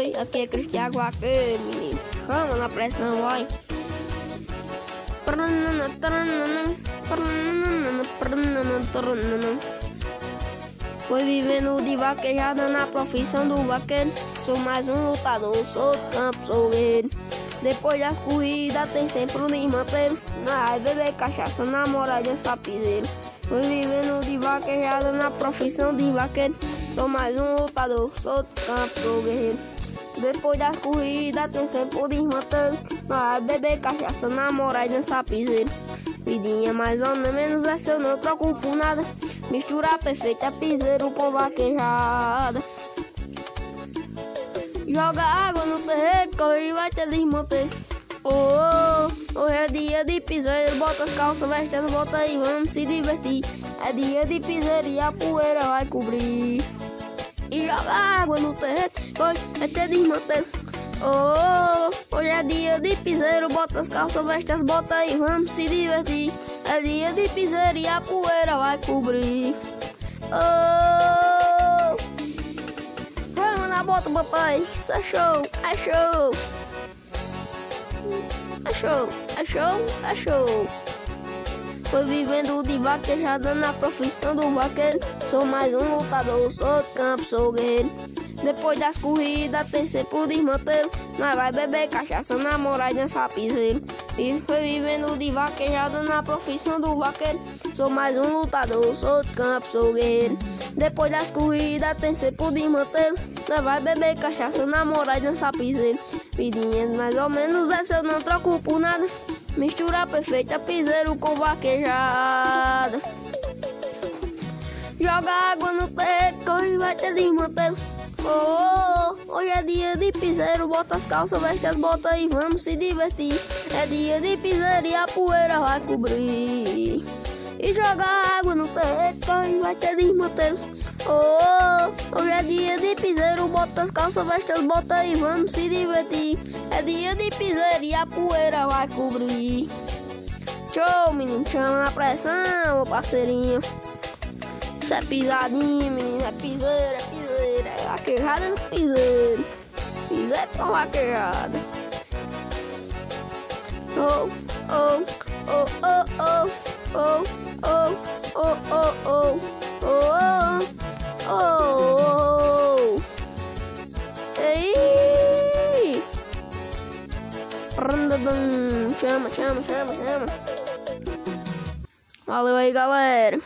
Oi, aqui é Cristiano Vaqueiro, menino. Chama na pressão, vai. Foi vivendo de vaquejada na profissão do vaqueiro. Sou mais um lutador, sou do campo, sou guerreiro. Depois das corridas tem sempre um desmanteiro. Na beber cachaça, namorar de um. Foi vivendo de vaquejada na profissão de vaqueiro. Sou mais um lutador, sou do campo, sou guerreiro. Depois das corridas tem sempre um desmanteiro. Na beber cachaça, namorar de um sapiseiro. Vidinha mais ou menos essa eu não troco por nada. Misturar perfeita piseiro com vaquejada. Joga água no terreiro, corre vai ter desmanter. Oh, oh, hoje é dia de piseiro, bota as calças, veste as botas e vamos se divertir. É dia de piseiro e a poeira vai cobrir. E joga água no terreiro, hoje vai ter desmanter. Oh, hoje é dia de piseiro, bota as calças, veste as botas e vamos se divertir. É dia de piseiro e a poeira vai cobrir. Oh, vamos na bota, papai. Isso é show, é show. É show, é show, é show. Foi vivendo de vaquejada na profissão do vaqueiro. Sou mais um lutador, sou de campo, sou guerreiro. Depois das corridas tem sempre o desmantelo. Nós vai beber cachaça, namorar e dançar piseiro. E foi vivendo de vaquejada na profissão do vaqueiro. Sou mais um lutador, sou de campo, sou guerreiro. Depois das corridas tem sempre o desmantelo. Nós vai beber cachaça, namorar e dançar piseiro. Vidinha mais ou menos essa eu não troco por nada. Mistura perfeita piseiro com vaquejada. Joga água no terreiro, corre vai ter desmantelo. Oh, hoje é dia de piseiro, bota as calças, veste as botas e vamos se divertir. É dia de piseiro e a poeira vai cobrir. E joga água no terreiro, corre vai ter desmantelo. Oh, hoje é dia de piseiro, bota as calças, veste as botas e vamos se divertir. É dia de piseiro e a poeira vai cobrir. Show, menino, chama na pressão, parceirinho. Isso é pisadinho, menino, é piseiro, é piseiro, é vaquejada do piseiro. Piseiro com vaquejada. Oh, oh, oh, oh, oh, oh, oh, oh, oh, oh, oh, oh, oh. Ei! Chama, chama, chama, chama. Valeu aí, galera.